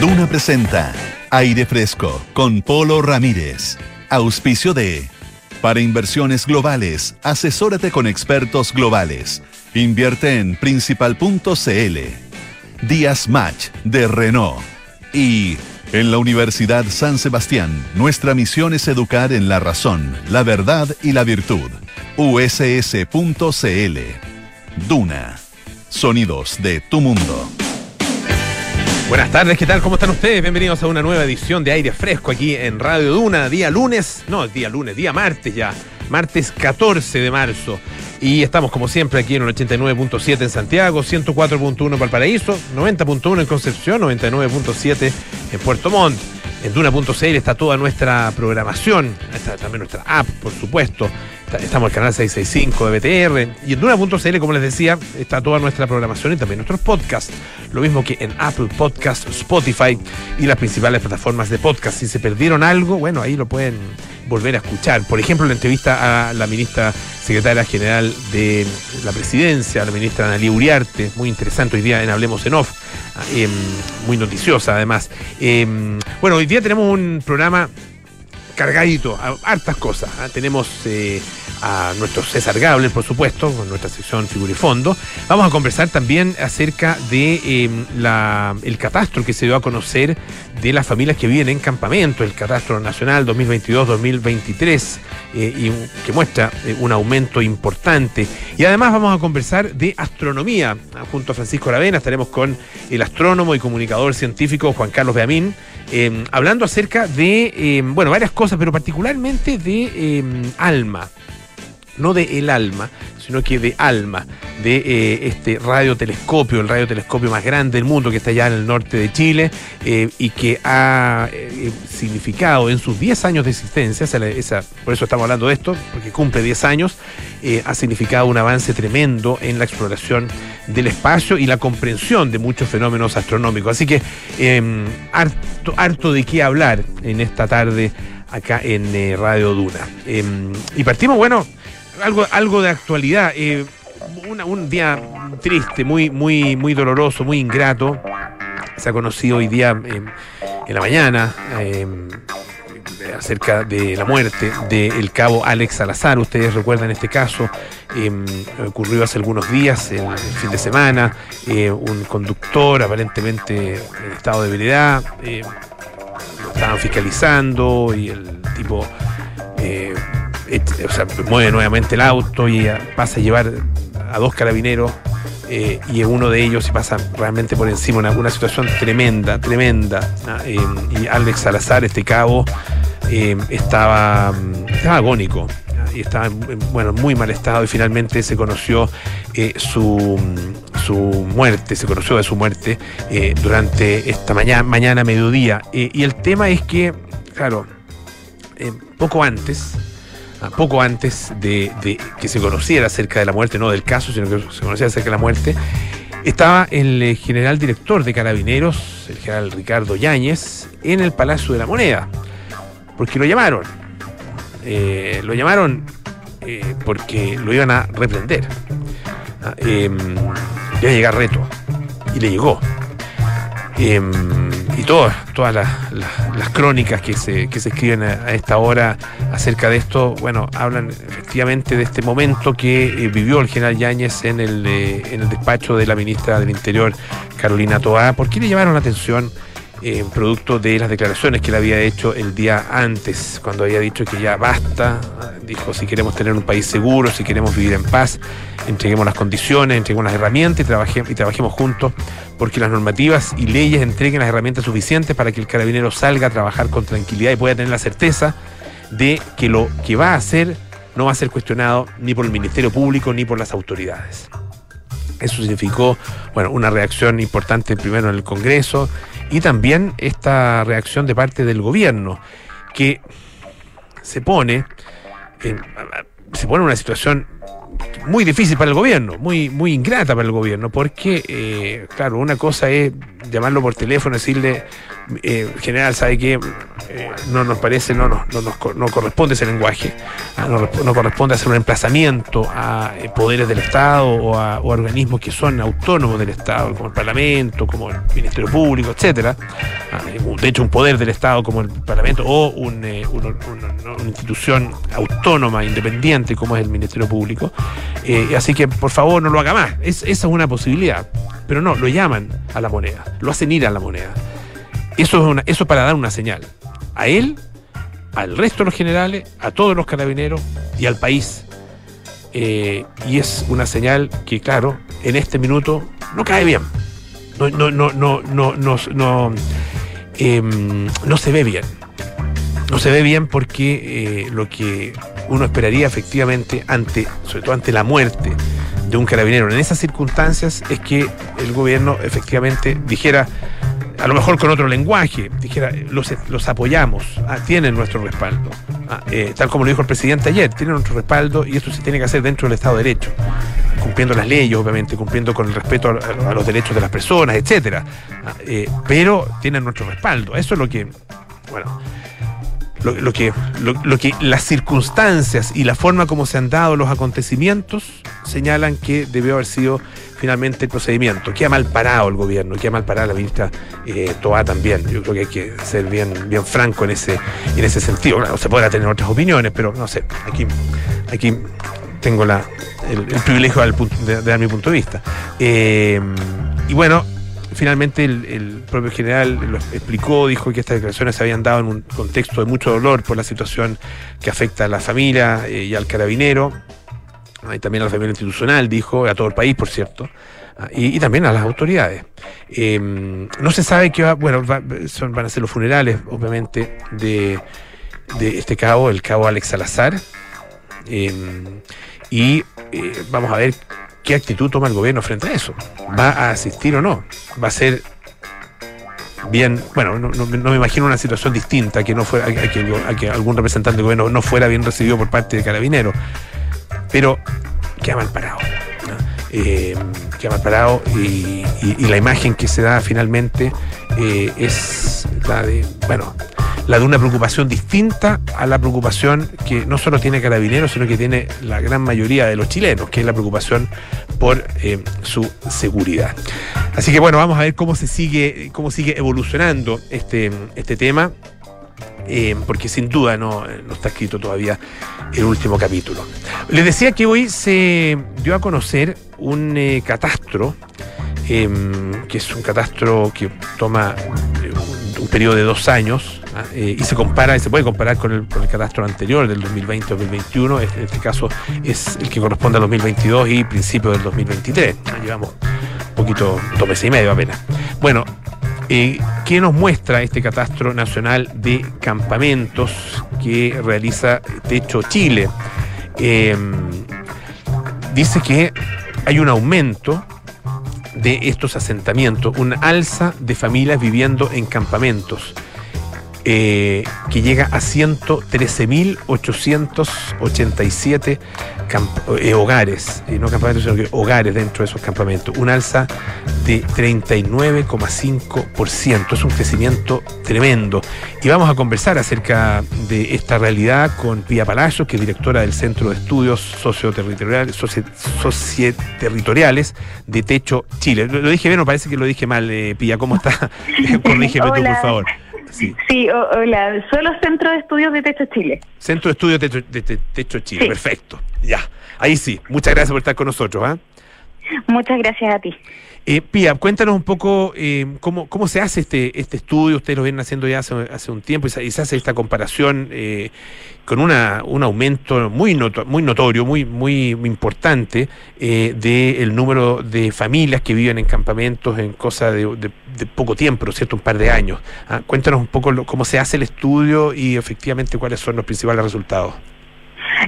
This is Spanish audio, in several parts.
Duna presenta Aire Fresco con Polo Ramírez. Auspicio de Para inversiones globales, asesórate con expertos globales. Invierte en principal.cl. Díaz Match de Renault. Y en la Universidad San Sebastián, nuestra misión es educar en la razón, la verdad y la virtud. USS.cl. Duna. Sonidos de tu mundo. Buenas tardes, ¿qué tal? ¿Cómo están ustedes? Bienvenidos a una nueva edición de Aire Fresco aquí en Radio Duna, día lunes, no, día lunes, día martes ya, martes 14 de marzo. Y estamos como siempre aquí en el 89.7 en Santiago, 104.1 en Valparaíso, 90.1 en Concepción, 99.7 en Puerto Montt. En Duna.cl está toda nuestra programación, está también nuestra app, por supuesto. Estamos en el canal 665 de BTR. Y en Duna.cl, como les decía, está toda nuestra programación y también nuestros podcasts. Lo mismo que en Apple Podcast, Spotify y las principales plataformas de podcast. Si se perdieron algo, bueno, ahí lo pueden volver a escuchar. Por ejemplo, la entrevista a la ministra secretaria general de la presidencia, la ministra Analí Uriarte, muy interesante hoy día en Hablemos en Off, em, muy noticiosa además. Em, bueno, hoy día tenemos un programa cargadito, hartas cosas. ¿ah? Tenemos eh, a nuestro César Gable, por supuesto, con nuestra sección Figura y Fondo. Vamos a conversar también acerca de em, la, el catastro que se dio a conocer de las familias que viven en campamento, el catastro nacional 2022-2023, eh, que muestra eh, un aumento importante. Y además vamos a conversar de astronomía. Junto a Francisco Aravena estaremos con el astrónomo y comunicador científico Juan Carlos Beamín, em, hablando acerca de, bueno, varias cosas, pero particularmente de alma no de el alma, sino que de alma, de eh, este radiotelescopio, el radiotelescopio más grande del mundo que está allá en el norte de Chile eh, y que ha eh, significado en sus 10 años de existencia, por eso estamos hablando de esto, porque cumple 10 años, ha significado un avance tremendo en la exploración del espacio y la comprensión de muchos fenómenos astronómicos. Así que em, harto, harto de qué hablar en esta tarde acá en Radio Duna. Em, y partimos, bueno, algo, algo de actualidad. Eh, un día triste, muy, muy, muy doloroso, muy ingrato. Se ha conocido hoy día eh, en la mañana eh, acerca de la muerte del cabo Alex Salazar. Ustedes recuerdan este caso, ocurrió hace algunos días, el, fin de semana. un conductor aparentemente en estado de debilidad. lo estaban fiscalizando y el tipo sea, mueve nuevamente el auto y pasa a llevar a dos carabineros eh, y uno de ellos se pasa realmente por encima, una, una situación tremenda, tremenda. Eh, y Alex Salazar, este cabo, eh, estaba, estaba agónico y estaba en bueno, muy mal estado y finalmente se conoció su, su muerte, se conoció de su muerte durante esta mañana, mañana mediodía. y el tema es que, claro, poco antes, poco antes de, que se conociera acerca de la muerte, no del caso, sino que se conociera acerca de la muerte, estaba el eh, general director de Carabineros, el general Ricardo Yáñez, en el Palacio de la Moneda, porque lo llamaron. Eh, lo llamaron eh, porque lo iban a reprender. Em, iba a llegar reto. Y le llegó. Em, y todas, todas las, crónicas que se, que se escriben a, esta hora acerca de esto, bueno, hablan efectivamente de este momento que eh, vivió el general Yáñez en el, eh, en el despacho de la ministra del Interior, Carolina Toá. ¿Por qué le llamaron la atención? Eh, producto de las declaraciones que él había hecho el día antes, cuando había dicho que ya basta, dijo si queremos tener un país seguro, si queremos vivir en paz, entreguemos las condiciones, entreguemos las herramientas y, trabajemos, y trabajemos juntos porque las normativas y leyes entreguen las herramientas suficientes para que el carabinero salga a trabajar con tranquilidad y pueda tener la certeza de que lo que va a hacer no va a ser cuestionado ni por el Ministerio Público ni por las autoridades. Eso significó, bueno, una reacción importante primero en el Congreso y también esta reacción de parte del gobierno, que se pone en, se pone una situación muy difícil para el gobierno, muy, muy ingrata para el gobierno, porque, eh, claro, una cosa es llamarlo por teléfono, decirle, eh, general, ¿sabe qué? eh, no nos parece, no, no, no, no corresponde ese lenguaje, ah, no, corresponde hacer un emplazamiento a eh, poderes del Estado o a, organismos que son autónomos del Estado, como el Parlamento, como el Ministerio Público, etcétera. Ah, de hecho, un poder del Estado como el Parlamento o una institución autónoma, independiente, como es el Ministerio Público. así que, por favor, no lo haga más. esa es una posibilidad. Pero no, lo llaman a la moneda, lo hacen ir a la moneda. Eso es una, eso para dar una señal. A él, al resto de los generales, a todos los carabineros y al país. Eh, y es una señal que, claro, en este minuto no cae bien. No, no, no, no, no, no, no, em, no se ve bien. No se ve bien porque eh, lo que uno esperaría efectivamente ante, sobre todo ante la muerte de un carabinero en esas circunstancias, es que el gobierno efectivamente dijera a lo mejor con otro lenguaje, dijera, los, apoyamos, ah, tienen nuestro respaldo. Ah, eh, tal como lo dijo el presidente ayer, tienen nuestro respaldo y esto se tiene que hacer dentro del Estado de Derecho, cumpliendo las leyes, obviamente, cumpliendo con el respeto a, los derechos de las personas, etcétera. Ah, eh, pero tienen nuestro respaldo. Eso es lo que, bueno, lo, que, lo, que las circunstancias y la forma como se han dado los acontecimientos señalan que debió haber sido finalmente el procedimiento. Queda mal parado el gobierno, queda mal parada la ministra eh, Toa también. Yo creo que hay que ser bien, bien franco en ese, en ese sentido. Se podrá tener otras opiniones, pero no sé, aquí, aquí tengo la, el, privilegio de, dar mi punto de vista. Eh, y bueno, finalmente el, propio general lo explicó, dijo que estas declaraciones se habían dado en un contexto de mucho dolor por la situación que afecta a la familia eh, y al carabinero, y también a la familia institucional, dijo, a todo el país, por cierto. Ah, y, también a las autoridades. Em, no se sabe qué va, bueno, son, van a ser los funerales, obviamente, de, de este cabo, el cabo Alex Salazar. Em, y eh, vamos a ver qué actitud toma el gobierno frente a eso. ¿Va a asistir o no? ¿Va a ser bien, bueno, no, me imagino una situación distinta, que no fuera, a que, algún representante del gobierno no fuera bien recibido por parte de Carabineros, pero queda mal parado. Eh, queda mal parado y, la imagen que se da finalmente eh, es la de, bueno, la de una preocupación distinta a la preocupación que no solo tiene Carabineros, sino que tiene la gran mayoría de los chilenos, que es la preocupación por eh, su seguridad. Así que bueno, vamos a ver cómo se sigue, cómo sigue evolucionando este, este tema. Eh, porque sin duda no, no, está escrito todavía el último capítulo. Les decía que hoy se dio a conocer un eh, catastro, que es un catastro que toma un periodo de dos años. Eh, y se compara, y se puede comparar con el, catastro anterior del 2020-2021, este, en este caso es el que corresponde al 2022 y principio del 2023. Llevamos un poquito, dos meses y medio apenas. Bueno, eh, ¿qué nos muestra este catastro nacional de campamentos que realiza Techo Chile? Em, dice que hay un aumento de estos asentamientos, un alza de familias viviendo en campamentos. Eh, que llega a 113.887 eh, hogares, y no campamentos, sino que hogares dentro de esos campamentos, un alza de 39,5%. Es un crecimiento tremendo. Y vamos a conversar acerca de esta realidad con Pía Palacios, que es directora del Centro de Estudios Socioterritoriales, Socioterritoriales de Techo Chile. Lo, dije bien, no parece que lo dije mal, eh, Pía. ¿Cómo está? Corrígeme tú, por favor. Sí, hola, solo Centro de Estudios de Techo Chile. Centro de Estudios de Techo, Chile, perfecto. Ya, ahí sí. Muchas gracias por estar con nosotros. ¿ah? Muchas gracias a ti. Eh, Pía, cuéntanos un poco eh, cómo, cómo se hace este, este estudio, ustedes lo vienen haciendo ya hace, hace un tiempo y se, hace esta comparación eh, con una, un aumento muy, muy notorio, muy, muy importante eh, del número de familias que viven en campamentos en cosa de, poco tiempo, ¿no es cierto? Un par de años. Ah, cuéntanos un poco cómo se hace el estudio y efectivamente cuáles son los principales resultados.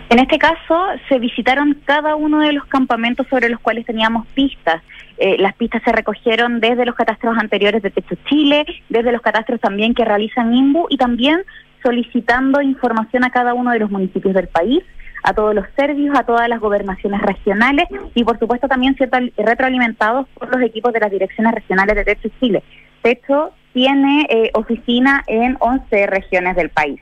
En este caso, se visitaron cada uno de los campamentos sobre los cuales teníamos pistas. Eh, las pistas se recogieron desde los catastros anteriores de Techo Chile, desde los catastros también que realizan INBU y también solicitando información a cada uno de los municipios del país, a todos los servicios, a todas las gobernaciones regionales y por supuesto también retroalimentados por los equipos de las direcciones regionales de Techo Chile. Techo tiene eh, oficina en 11 regiones del país.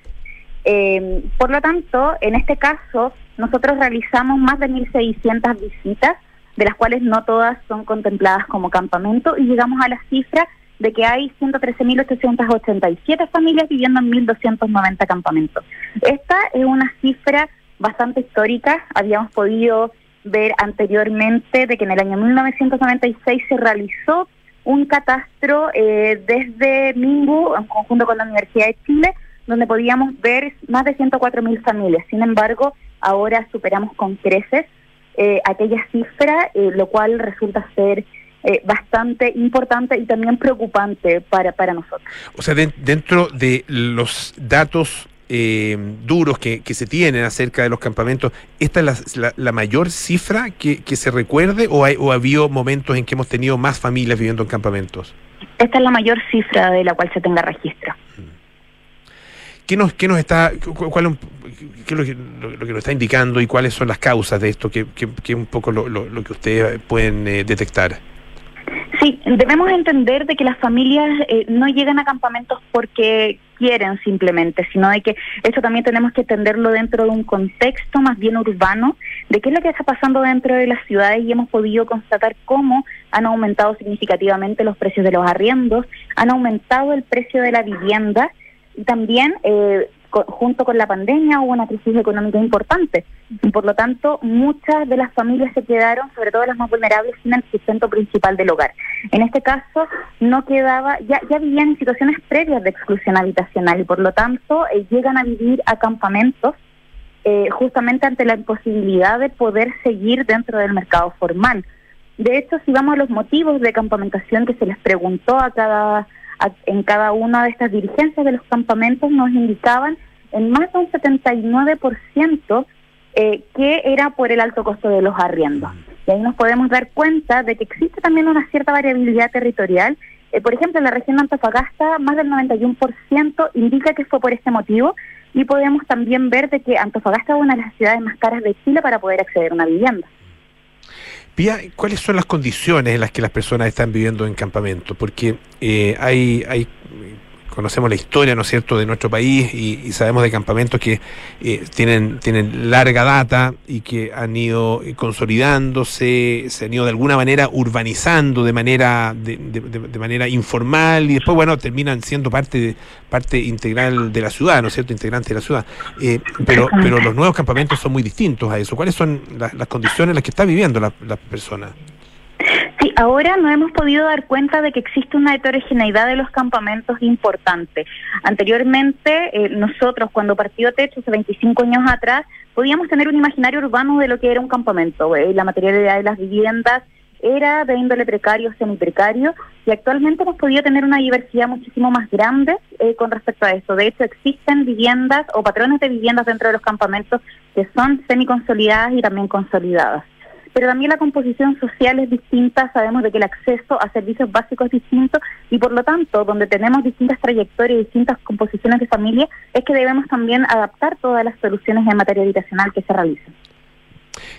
Eh, por lo tanto, en este caso, nosotros realizamos más de 1.600 visitas, de las cuales no todas son contempladas como campamento, y llegamos a la cifra de que hay 113.887 familias viviendo en 1.290 campamentos. Esta es una cifra bastante histórica. Habíamos podido ver anteriormente de que en el año 1996 se realizó un catastro eh, desde Mingu, en conjunto con la Universidad de Chile, donde podíamos ver más de 104.000 familias. Sin embargo, ahora superamos con creces eh, aquella cifra, eh, lo cual resulta ser eh, bastante importante y también preocupante para, para nosotros. O sea, dentro de los datos eh, duros que, que, se tienen acerca de los campamentos, ¿esta es la, la, mayor cifra que, que, se recuerde o, hay, o ha habido momentos en que hemos tenido más familias viviendo en campamentos? Esta es la mayor cifra de la cual se tenga registro. ¿Qué nos, qué nos está, cuál, qué es lo que, lo, que, nos está indicando y cuáles son las causas de esto? ¿Qué es un poco lo, lo, que ustedes pueden eh, detectar? Sí, debemos entender de que las familias eh, no llegan a campamentos porque quieren simplemente, sino de que eso también tenemos que entenderlo dentro de un contexto más bien urbano, de qué es lo que está pasando dentro de las ciudades y hemos podido constatar cómo han aumentado significativamente los precios de los arriendos, han aumentado el precio de la vivienda y también eh, junto con la pandemia hubo una crisis económica importante y por lo tanto muchas de las familias se quedaron, sobre todo las más vulnerables, sin el sustento principal del hogar. En este caso no quedaba, ya, ya vivían en situaciones previas de exclusión habitacional y por lo tanto eh, llegan a vivir a campamentos eh, justamente ante la imposibilidad de poder seguir dentro del mercado formal. De hecho, si vamos a los motivos de campamentación que se les preguntó a cada en cada una de estas dirigencias de los campamentos nos indicaban en más de un 79% eh, que era por el alto costo de los arriendos. Y ahí nos podemos dar cuenta de que existe también una cierta variabilidad territorial. Eh, por ejemplo, en la región de Antofagasta, más del 91% indica que fue por este motivo y podemos también ver de que Antofagasta es una de las ciudades más caras de Chile para poder acceder a una vivienda. ¿Cuáles son las condiciones en las que las personas están viviendo en campamento? Porque eh, hay, hay conocemos la historia, ¿no es cierto?, de nuestro país y, sabemos de campamentos que eh, tienen, tienen larga data y que han ido consolidándose, se han ido de alguna manera urbanizando de manera, de, de, de manera informal y después, bueno, terminan siendo parte, parte integral de la ciudad, ¿no es cierto?, integrante de la ciudad. Eh, pero, pero los nuevos campamentos son muy distintos a eso. ¿Cuáles son las, las condiciones en las que está viviendo la, la persona? Sí, ahora no hemos podido dar cuenta de que existe una heterogeneidad de los campamentos importante. Anteriormente, eh, nosotros cuando partió Techo hace 25 años atrás, podíamos tener un imaginario urbano de lo que era un campamento. Eh, la materialidad de las viviendas era de índole precario, semiprecario, y actualmente hemos podido tener una diversidad muchísimo más grande eh, con respecto a eso. De hecho, existen viviendas o patrones de viviendas dentro de los campamentos que son semiconsolidadas y también consolidadas pero también la composición social es distinta, sabemos de que el acceso a servicios básicos es distinto y por lo tanto, donde tenemos distintas trayectorias y distintas composiciones de familia, es que debemos también adaptar todas las soluciones en materia habitacional que se realizan.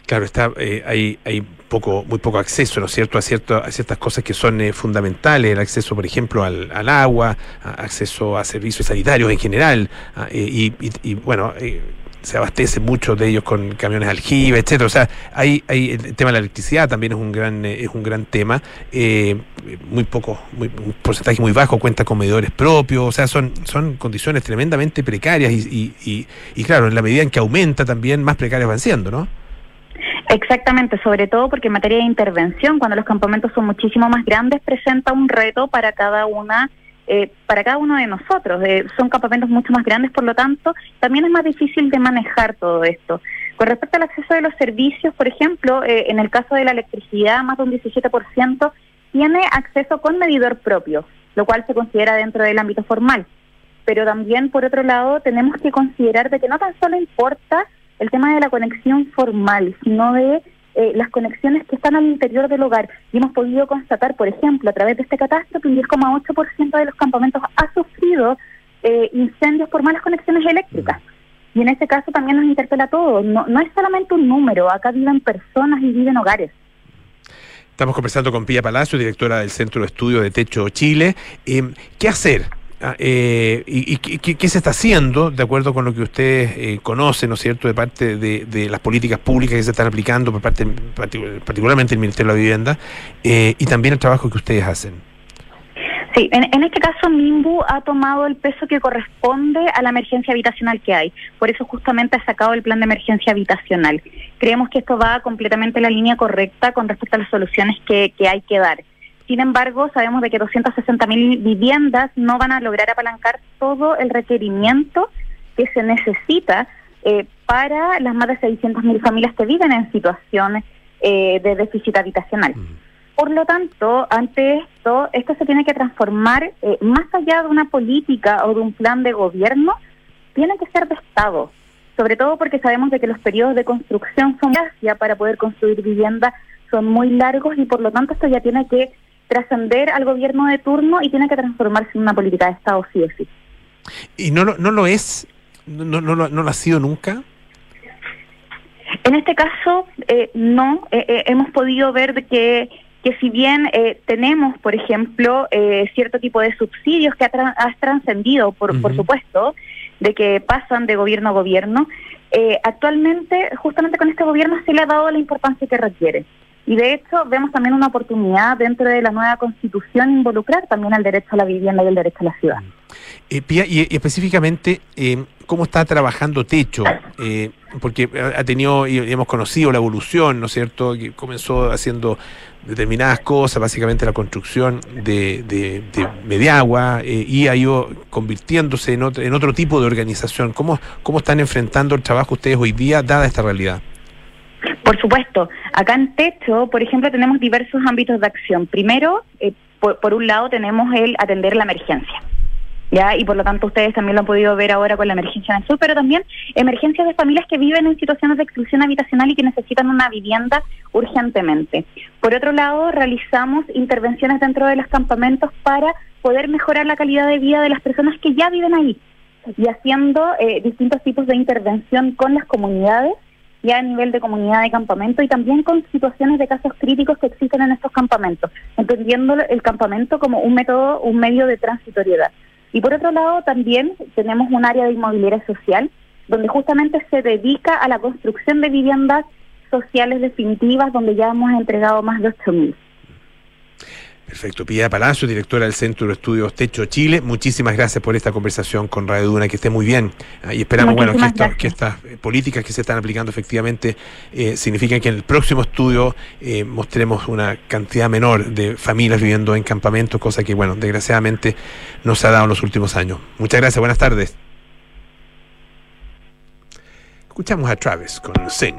Claro, está eh, hay, hay poco, muy poco acceso, ¿no es cierto?, a, cierto, a ciertas cosas que son eh, fundamentales, el acceso, por ejemplo, al, al agua, acceso a servicios sanitarios en general, eh, y, y, y, bueno, eh, se abastece mucho de ellos con camiones aljibe, etcétera. O sea, hay, hay el tema de la electricidad también es un gran eh, es un gran tema. Eh, muy poco, muy, un porcentaje muy bajo cuenta con medidores propios. O sea, son son condiciones tremendamente precarias y, y, y, claro, en la medida en que aumenta también más precarias van siendo, ¿no? Exactamente, sobre todo porque en materia de intervención, cuando los campamentos son muchísimo más grandes, presenta un reto para cada una eh, para cada uno de nosotros. Eh, son campamentos mucho más grandes, por lo tanto, también es más difícil de manejar todo esto. Con respecto al acceso de los servicios, por ejemplo, eh, en el caso de la electricidad, más de un 17% tiene acceso con medidor propio, lo cual se considera dentro del ámbito formal. Pero también, por otro lado, tenemos que considerar de que no tan solo importa el tema de la conexión formal, sino de eh, las conexiones que están al interior del hogar. Y hemos podido constatar, por ejemplo, a través de este catástrofe, un 10,8% de los campamentos ha sufrido eh, incendios por malas conexiones eléctricas. Y en este caso también nos interpela a todos. No, no es solamente un número, acá viven personas y viven hogares. Estamos conversando con Pía Palacio, directora del Centro de Estudio de Techo Chile. Eh, ¿Qué hacer? Ah, eh, ¿Y, qué, se está haciendo, de acuerdo con lo que ustedes eh, conocen, ¿no es cierto?, de parte de, las políticas públicas que se están aplicando por parte, particularmente del Ministerio de la Vivienda, y también el trabajo que ustedes hacen. Sí, en, este caso MIMBU ha tomado el peso que corresponde a la emergencia habitacional que hay. Por eso justamente ha sacado el plan de emergencia habitacional. Creemos que esto va completamente en la línea correcta con respecto a las soluciones que, hay que dar. Sin embargo, sabemos de que 260 mil viviendas no van a lograr apalancar todo el requerimiento que se necesita eh, para las más de 600 mil familias que viven en situaciones eh, de déficit habitacional. Por lo tanto, ante esto, esto se tiene que transformar eh, más allá de una política o de un plan de gobierno, tiene que ser de Estado, sobre todo porque sabemos de que los periodos de construcción son para poder construir vivienda son muy largos y por lo tanto esto ya tiene que trascender al gobierno de turno y tiene que transformarse en una política de Estado sí o sí. ¿Y no, no lo es? ¿No, no, no, lo ha sido nunca? En este caso, eh, no. Eh, hemos podido ver que que si bien eh, tenemos, por ejemplo, eh, cierto tipo de subsidios que has trascendido, por, por supuesto, de que pasan de gobierno a gobierno, eh, actualmente, justamente con este gobierno, se le ha dado la importancia que requiere. Y de hecho, vemos también una oportunidad dentro de la nueva constitución involucrar también al derecho a la vivienda y el derecho a la ciudad. y, específicamente, ¿cómo está trabajando Techo? porque ha tenido y hemos conocido la evolución, ¿no es cierto? Que comenzó haciendo determinadas cosas, básicamente la construcción de, de, de Mediagua, eh, y ha ido convirtiéndose en otro, en otro tipo de organización. ¿Cómo, ¿Cómo están enfrentando el trabajo ustedes hoy día, dada esta realidad? Por supuesto, acá en Techo, por ejemplo, tenemos diversos ámbitos de acción. Primero, eh, por un lado, tenemos el atender la emergencia. ¿ya? Y por lo tanto ustedes también lo han podido ver ahora con la emergencia en el sur, pero también emergencias de familias que viven en situaciones de exclusión habitacional y que necesitan una vivienda urgentemente. Por otro lado, realizamos intervenciones dentro de los campamentos para poder mejorar la calidad de vida de las personas que ya viven ahí y haciendo eh, distintos tipos de intervención con las comunidades ya a nivel de comunidad de campamento y también con situaciones de casos críticos que existen en estos campamentos, entendiendo el campamento como un método, un medio de transitoriedad. Y por otro lado, también tenemos un área de inmobiliaria social donde justamente se dedica a la construcción de viviendas sociales definitivas, donde ya hemos entregado más de 8.000. Perfecto. Pía Palacio, directora del Centro de Estudios Techo Chile, muchísimas gracias por esta conversación con Radio Duna, que esté muy bien. Y esperamos bueno, que, estas eh, políticas que se están aplicando efectivamente eh, signifiquen que en el próximo estudio eh, mostremos una cantidad menor de familias viviendo en campamentos, cosa que, bueno, desgraciadamente no se ha dado en los últimos años. Muchas gracias, buenas tardes. Escuchamos a Travis con Sing.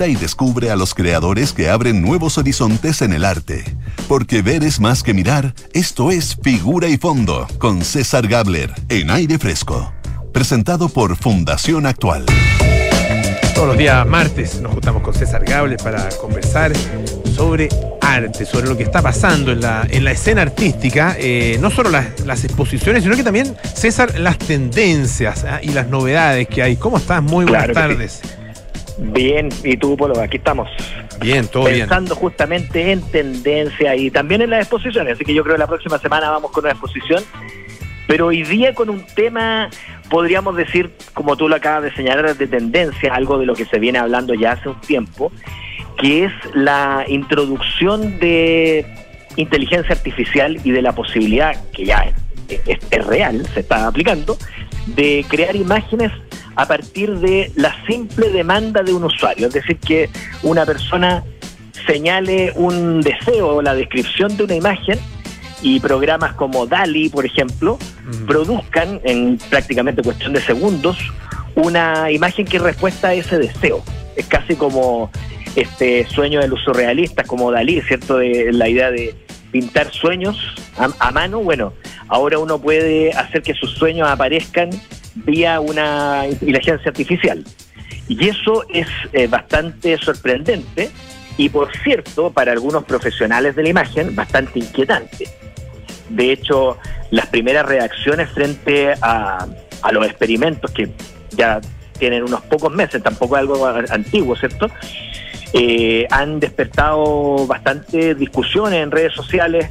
Y descubre a los creadores que abren nuevos horizontes en el arte. Porque ver es más que mirar, esto es Figura y Fondo, con César Gabler, en aire fresco. Presentado por Fundación Actual. Todos los días martes nos juntamos con César Gabler para conversar sobre arte, sobre lo que está pasando en la, en la escena artística, eh, no solo las, las, exposiciones, sino que también, César, las tendencias ¿ah? y las novedades que hay. ¿Cómo estás? Muy buenas claro tardes. Bien, y tú, Polo, aquí estamos. Bien, todo Pensando bien. Pensando justamente en tendencia y también en las exposiciones, así que yo creo que la próxima semana vamos con una exposición, pero hoy día con un tema, podríamos decir, como tú lo acabas de señalar, de tendencia, algo de lo que se viene hablando ya hace un tiempo, que es la introducción de inteligencia artificial y de la posibilidad, que ya es, es, es real, se está aplicando, de crear imágenes a partir de la simple demanda de un usuario. Es decir, que una persona señale un deseo o la descripción de una imagen y programas como DALI, por ejemplo, mm. produzcan en prácticamente cuestión de segundos una imagen que respuesta a ese deseo. Es casi como este sueño de los surrealistas, como Dalí, ¿cierto? De la idea de pintar sueños a, a mano. Bueno, ahora uno puede hacer que sus sueños aparezcan vía una inteligencia artificial. Y eso es eh, bastante sorprendente y, por cierto, para algunos profesionales de la imagen, bastante inquietante. De hecho, las primeras reacciones frente a, a los experimentos que ya tienen unos pocos meses, tampoco es algo antiguo, ¿cierto? Eh, han despertado bastante discusiones en redes sociales,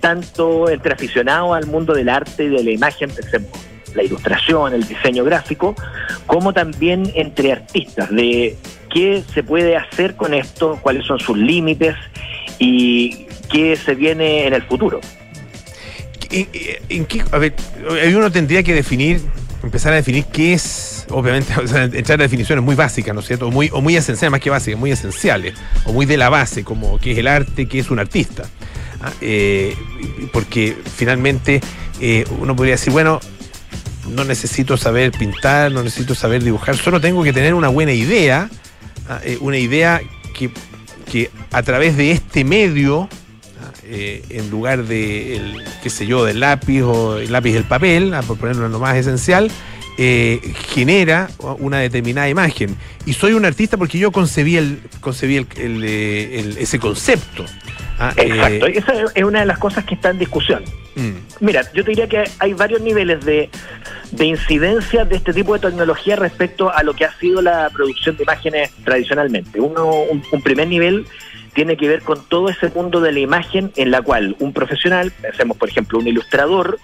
tanto entre aficionados al mundo del arte y de la imagen, por ejemplo, la ilustración, el diseño gráfico, como también entre artistas, de qué se puede hacer con esto, cuáles son sus límites y qué se viene en el futuro. ¿En, en qué, a ver, uno tendría que definir, empezar a definir qué es, obviamente, o sea, entrar a definiciones muy básicas, ¿no es cierto? O muy, o muy esenciales, más que básicas, muy esenciales, o muy de la base, como qué es el arte, qué es un artista. ¿Ah? Eh, porque finalmente eh, uno podría decir, bueno, no necesito saber pintar, no necesito saber dibujar, solo tengo que tener una buena idea, eh, una idea que, que, a través de este medio, eh, en lugar de, el, qué sé yo, del lápiz o el lápiz del papel, por ponerlo en lo más esencial, eh, genera una determinada imagen. Y soy un artista porque yo concebí, el, concebí el, el, ese concepto. Ah, Exacto, eh, esa es una de las cosas que está en discusión. Mm. Mira, yo te diría que hay varios niveles de, de, incidencia de este tipo de tecnología respecto a lo que ha sido la producción de imágenes tradicionalmente. Uno, un, un primer nivel tiene que ver con todo ese mundo de la imagen en la cual un profesional, pensemos por ejemplo un ilustrador,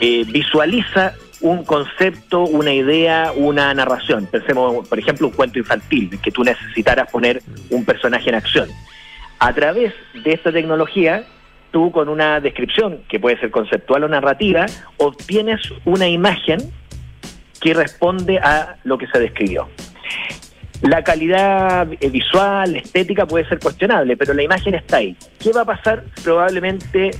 eh, visualiza un concepto, una idea, una narración. Pensemos, por ejemplo, un cuento infantil, que tú necesitaras poner un personaje en acción. A través de esta tecnología, tú con una descripción, que puede ser conceptual o narrativa, obtienes una imagen que responde a lo que se describió. La calidad visual, estética puede ser cuestionable, pero la imagen está ahí. ¿Qué va a pasar? Probablemente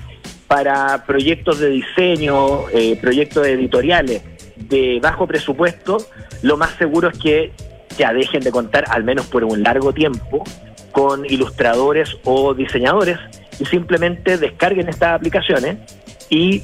para proyectos de diseño, eh, proyectos editoriales de bajo presupuesto, lo más seguro es que ya dejen de contar, al menos por un largo tiempo, con ilustradores o diseñadores y simplemente descarguen estas aplicaciones y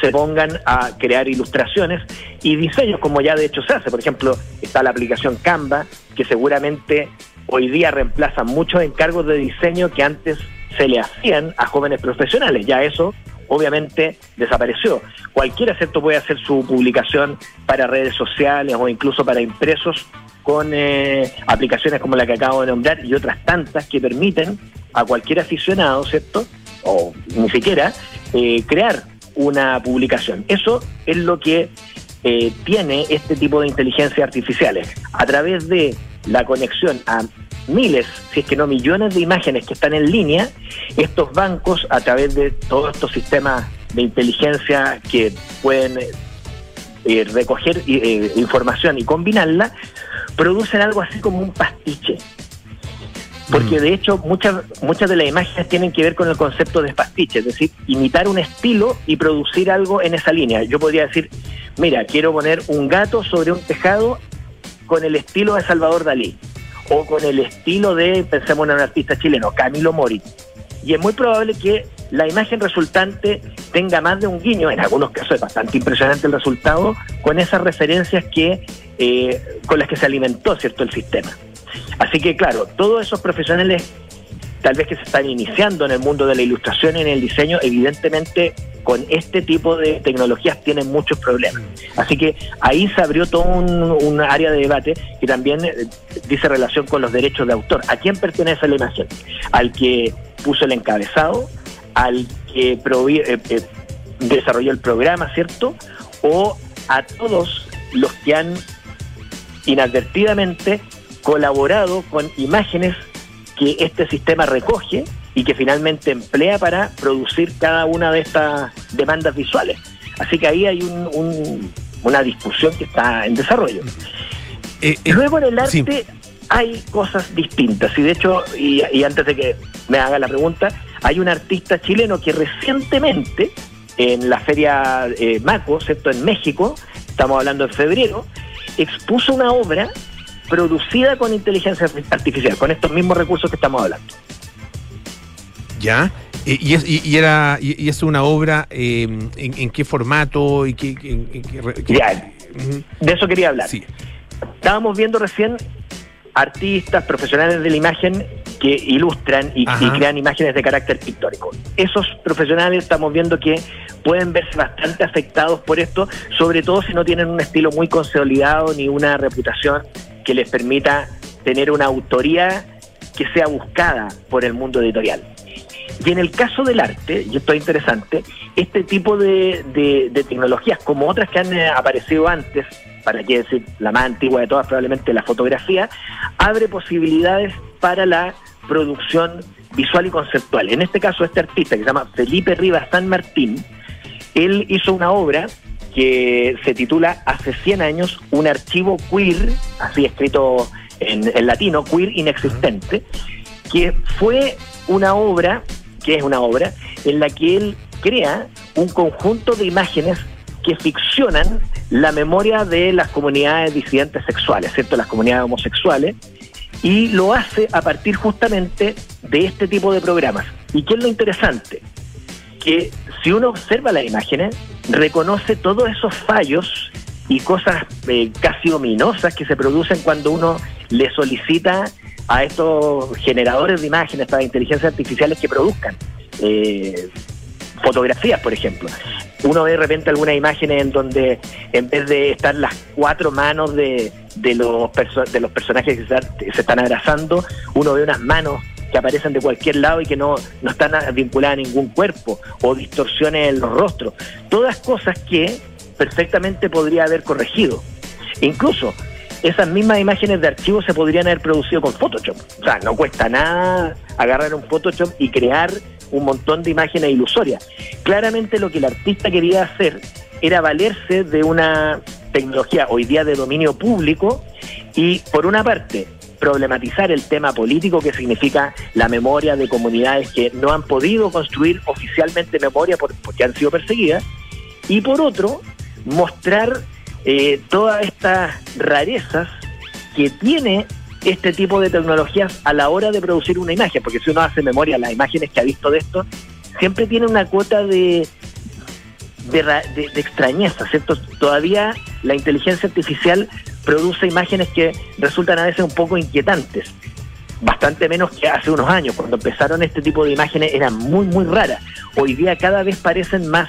se pongan a crear ilustraciones y diseños como ya de hecho se hace. Por ejemplo, está la aplicación Canva, que seguramente hoy día reemplaza muchos encargos de diseño que antes se le hacían a jóvenes profesionales. Ya eso obviamente desapareció. Cualquiera ¿cierto? puede hacer su publicación para redes sociales o incluso para impresos con eh, aplicaciones como la que acabo de nombrar y otras tantas que permiten a cualquier aficionado, ¿cierto? O ni siquiera eh, crear una publicación. Eso es lo que eh, tiene este tipo de inteligencias artificiales. A través de la conexión a miles, si es que no millones de imágenes que están en línea, estos bancos, a través de todos estos sistemas de inteligencia que pueden eh, recoger eh, información y combinarla, producen algo así como un pastiche. Porque de hecho muchas, muchas de las imágenes tienen que ver con el concepto de pastiche, es decir, imitar un estilo y producir algo en esa línea. Yo podría decir, mira, quiero poner un gato sobre un tejado con el estilo de Salvador Dalí o con el estilo de, pensemos en un artista chileno, Camilo Mori. Y es muy probable que la imagen resultante tenga más de un guiño, en algunos casos es bastante impresionante el resultado, con esas referencias que eh, con las que se alimentó cierto el sistema. Así que claro, todos esos profesionales tal vez que se están iniciando en el mundo de la ilustración y en el diseño, evidentemente con este tipo de tecnologías tienen muchos problemas. Así que ahí se abrió todo un, área de debate que también eh, dice relación con los derechos de autor. ¿A quién pertenece la imagen? ¿Al que puso el encabezado? ¿Al que eh, eh, desarrolló el programa, cierto? ¿O a todos los que han inadvertidamente colaborado con imágenes que este sistema recoge y que finalmente emplea para producir cada una de estas demandas visuales. Así que ahí hay una discusión que está en desarrollo. Eh, eh, Luego en el arte hay cosas distintas y de hecho, y, antes de que me haga la pregunta, hay un artista chileno que recientemente en la feria eh, Maco, ¿cierto? En México, estamos hablando en febrero, expuso una obra producida con inteligencia artificial, con estos mismos recursos que estamos hablando. ¿Ya? ¿Y, es, y, era, y, es una obra em, en, qué formato? y qué, De eso quería hablar. Sí. Estábamos viendo recién artistas, profesionales de la imagen que ilustran y, y, crean imágenes de carácter pictórico. Esos profesionales estamos viendo que pueden verse bastante afectados por esto, sobre todo si no tienen un estilo muy consolidado ni una reputación que les permita tener una autoría que sea buscada por el mundo editorial. Y en el caso del arte, y esto es interesante, este tipo de, tecnologías, como otras que han eh, aparecido antes, para qué decir la más antigua de todas, probablemente la fotografía, abre posibilidades para la producción visual y conceptual. En este caso, este artista que se llama Felipe Rivas San Martín, él hizo una obra que se titula Hace 100 años, un archivo queer, así escrito en, en latino, queer inexistente, que fue una obra, que es una obra, en la que él crea un conjunto de imágenes que ficcionan la memoria de las comunidades disidentes sexuales, ¿cierto? Las comunidades homosexuales, y lo hace a partir justamente de este tipo de programas. ¿Y qué es lo interesante? Que si uno observa las imágenes, reconoce todos esos fallos y cosas eh, casi ominosas que se producen cuando uno le solicita a estos generadores de imágenes para inteligencias artificiales que produzcan eh, fotografías, por ejemplo. Uno ve de repente algunas imágenes en donde en vez de estar las cuatro manos de, de los, de los personajes que se, se están abrazando, uno ve unas manos que aparecen de cualquier lado y que no, no están vinculadas a ningún cuerpo, o distorsiones en los rostros. Todas cosas que perfectamente podría haber corregido. Incluso esas mismas imágenes de archivo se podrían haber producido con Photoshop. O sea, no cuesta nada agarrar un Photoshop y crear un montón de imágenes ilusorias. Claramente lo que el artista quería hacer era valerse de una tecnología hoy día de dominio público y, por una parte, problematizar el tema político que significa la memoria de comunidades que no han podido construir oficialmente memoria porque han sido perseguidas, y por otro, mostrar eh, todas estas rarezas que tiene este tipo de tecnologías a la hora de producir una imagen, porque si uno hace memoria, las imágenes que ha visto de esto, siempre tiene una cuota de, de, de extrañeza, ¿cierto? Todavía la inteligencia artificial produce imágenes que resultan a veces un poco inquietantes. Bastante menos que hace unos años, cuando empezaron este tipo de imágenes eran muy, muy raras. Hoy día cada vez parecen más,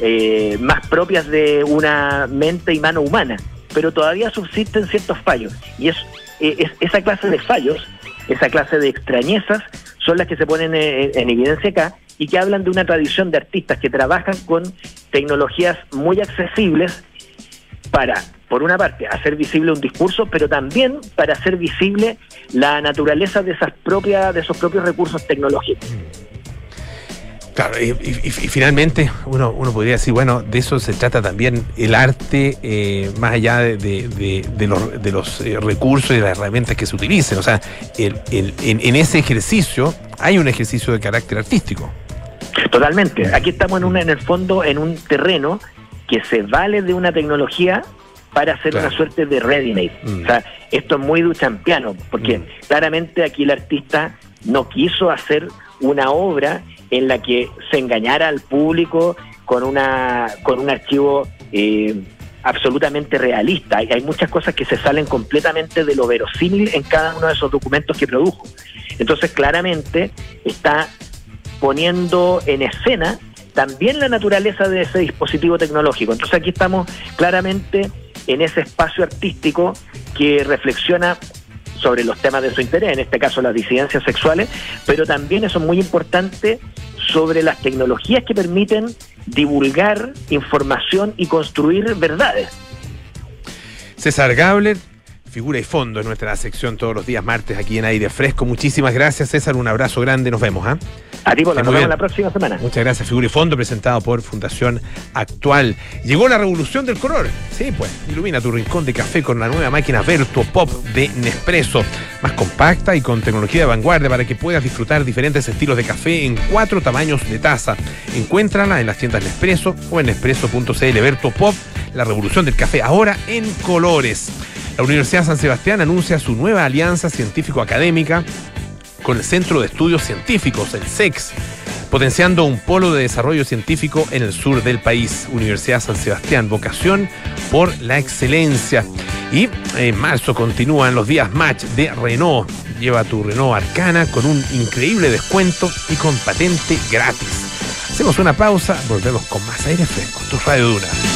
eh, más propias de una mente y mano humana, pero todavía subsisten ciertos fallos. Y es, es esa clase de fallos, esa clase de extrañezas, son las que se ponen en, en evidencia acá y que hablan de una tradición de artistas que trabajan con tecnologías muy accesibles para por una parte, hacer visible un discurso, pero también para hacer visible la naturaleza de esas propias, de esos propios recursos tecnológicos. Claro, y, finalmente uno, uno podría decir, bueno, de eso se trata también el arte, eh, más allá de, los, de los eh, recursos y las herramientas que se utilicen. O sea, el, en, ese ejercicio hay un ejercicio de carácter artístico. Totalmente. Aquí estamos en, una, en el fondo en un terreno que se vale de una tecnología para hacer una suerte de ready-made. Mm. O sea, esto es muy duchampiano, porque mm. claramente aquí el artista no quiso hacer una obra en la que se engañara al público con una con un archivo eh, absolutamente realista. Hay, hay muchas cosas que se salen completamente de lo verosímil en cada uno de esos documentos que produjo. Entonces, claramente está poniendo en escena también la naturaleza de ese dispositivo tecnológico. Entonces aquí estamos claramente en ese espacio artístico que reflexiona sobre los temas de su interés, en este caso las disidencias sexuales, pero también eso es muy importante sobre las tecnologías que permiten divulgar información y construir verdades. César Gabler, figura y fondo en nuestra sección todos los días martes aquí en Aire Fresco. Muchísimas gracias, César. Un abrazo grande. Nos vemos. ¿ah? A ti, nos vemos la próxima semana. Muchas gracias, Figura y Fondo, presentado por Fundación Actual. Llegó la revolución del color. Sí, pues, ilumina tu rincón de café con la nueva máquina Vertuo Pop de Nespresso. Más compacta y con tecnología de vanguardia para que puedas disfrutar diferentes estilos de café en cuatro tamaños de taza. Encuéntrala en las tiendas Nespresso o en nespresso.cl. Vertuo Pop, la revolución del café ahora en colores. La Universidad San Sebastián anuncia su nueva alianza científico-académica con el Centro de Estudios Científicos, el SEX, potenciando un polo de desarrollo científico en el sur del país. Universidad San Sebastián, vocación por la excelencia. Y en marzo continúan los días match de Renault. Lleva tu Renault Arcana con un increíble descuento y con patente gratis. Hacemos una pausa, volvemos con más aire fresco. Tu Radio Duna.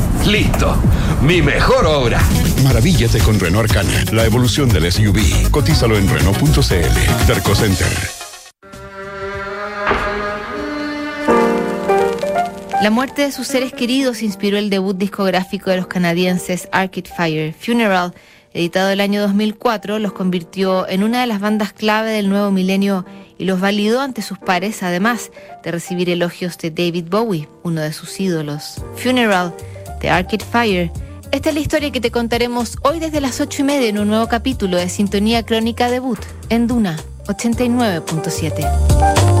Listo. Mi mejor obra. Maravíllate con Renault Arcana, la evolución del SUV. Cotízalo en Renault.cl. Terco Center. La muerte de sus seres queridos inspiró el debut discográfico de los canadienses Arcade Fire. Funeral, editado el año 2004, los convirtió en una de las bandas clave del nuevo milenio y los validó ante sus pares, además de recibir elogios de David Bowie, uno de sus ídolos. Funeral de Arcade Fire. Esta es la historia que te contaremos hoy desde las 8 y media en un nuevo capítulo de Sintonía Crónica Debut en Duna 89.7.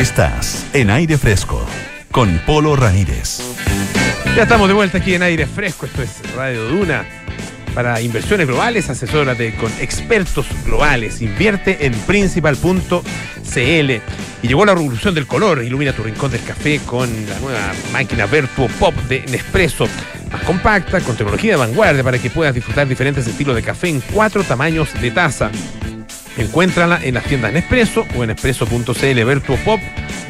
Estás en aire fresco con Polo Ramírez. Ya estamos de vuelta aquí en aire fresco. Esto es Radio Duna. Para inversiones globales, asesórate con expertos globales. Invierte en principal.cl. Y llegó la revolución del color. Ilumina tu rincón del café con la nueva máquina Vertuo Pop de Nespresso. Más compacta, con tecnología de vanguardia para que puedas disfrutar diferentes estilos de café en cuatro tamaños de taza. Encuéntrala en las tiendas Nespresso o en espresso.cl Vertuo Pop,